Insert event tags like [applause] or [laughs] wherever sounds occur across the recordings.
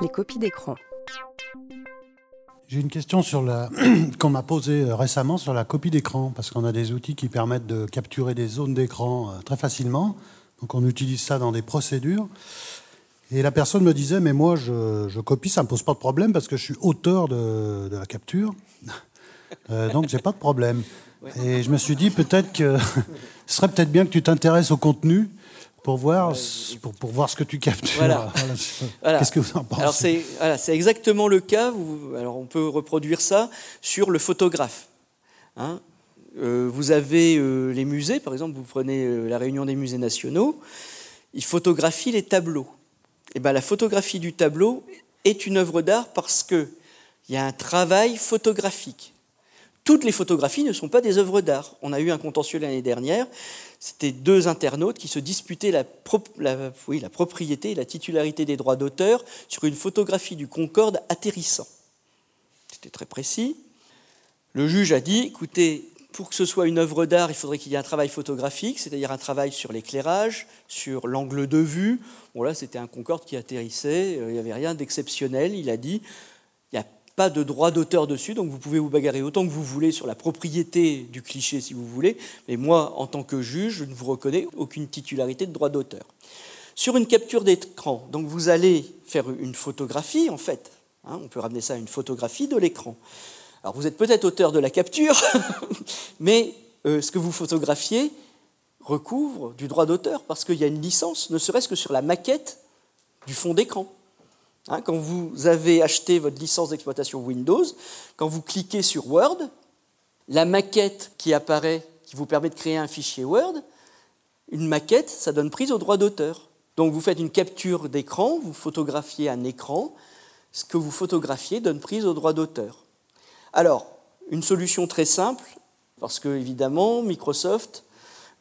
les copies d'écran. J'ai une question sur la [clears throat] qu'on m'a posée euh, récemment sur la copie d'écran, parce qu'on a des outils qui permettent de capturer des zones d'écran euh, très facilement. Donc on utilise ça dans des procédures. Et la personne me disait, mais moi je, copie, ça ne me pose pas de problème parce que je suis auteur de, la capture. [laughs] Euh, donc j'ai pas de problème. Et je me suis dit peut-être que [laughs] ce serait peut-être bien que tu t'intéresses au contenu pour voir, pour, pour, voir ce que tu captures. [laughs] Voilà. Qu'est-ce que vous en pensez Alors c'est voilà, exactement le cas. alors on peut reproduire ça sur le photographe. Hein. Euh, vous avez euh, les musées, par exemple, vous prenez euh, la réunion des musées nationaux, ils photographient les tableaux. Et ben, la photographie du tableau est une œuvre d'art parce qu'il y a un travail photographique. Toutes les photographies ne sont pas des œuvres d'art. On a eu un contentieux l'année dernière c'était deux internautes qui se disputaient la, propriété et la titularité des droits d'auteur sur une photographie du Concorde atterrissant. C'était très précis. Le juge a dit, écoutez, pour que ce soit une œuvre d'art, il faudrait qu'il y ait un travail photographique, c'est-à-dire un travail sur l'éclairage, sur l'angle de vue. Bon là, c'était un Concorde qui atterrissait, euh, il n'y avait rien d'exceptionnel. Il a dit, pas de droit d'auteur dessus, donc vous pouvez vous bagarrer autant que vous voulez sur la propriété du cliché si vous voulez, mais moi, en tant que juge, je ne vous reconnais aucune titularité de droit d'auteur. Sur une capture d'écran, donc vous allez faire une photographie, en fait, hein, on peut ramener ça à une photographie de l'écran. Alors vous êtes peut-être auteur de la capture, [laughs] mais euh, ce que vous photographiez recouvre du droit d'auteur, parce qu'il y a une licence, ne serait-ce que sur la maquette du fond d'écran. Hein, quand vous avez acheté votre licence d'exploitation Windows, quand vous cliquez sur Word, la maquette qui apparaît, qui vous permet de créer un fichier Word, une maquette, ça donne prise au droit d'auteur. Donc vous faites une capture d'écran, vous photographiez un écran, ce que vous photographiez donne prise au droit d'auteur. Alors, une solution très simple, parce que évidemment, Microsoft,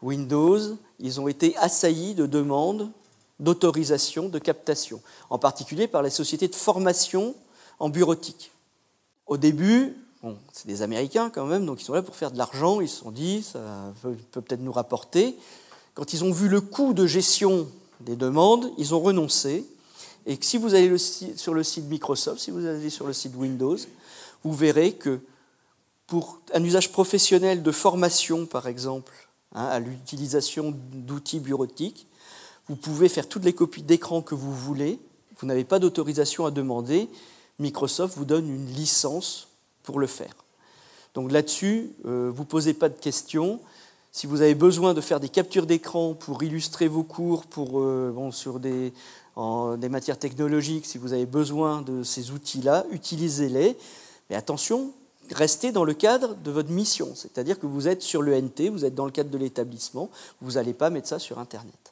Windows, ils ont été assaillis de demandes d'autorisation de captation, en particulier par les sociétés de formation en bureautique. Au début, c'est des Américains quand même, donc ils sont là pour faire de l'argent, ils se sont dit, ça peut peut-être nous rapporter. Quand ils ont vu le coût de gestion des demandes, ils ont renoncé. Et si vous allez sur le site Microsoft, si vous allez sur le site Windows, vous verrez que pour un usage professionnel de formation, par exemple, hein, à l'utilisation d'outils bureautiques, vous pouvez faire toutes les copies d'écran que vous voulez. Vous n'avez pas d'autorisation à demander. Microsoft vous donne une licence pour le faire. Donc là-dessus, euh, vous ne posez pas de questions. Si vous avez besoin de faire des captures d'écran pour illustrer vos cours pour, euh, sur des, des matières technologiques, si vous avez besoin de ces outils-là, utilisez-les. Mais attention, restez dans le cadre de votre mission. C'est-à-dire que vous êtes sur le NT, vous êtes dans le cadre de l'établissement, vous n'allez pas mettre ça sur Internet.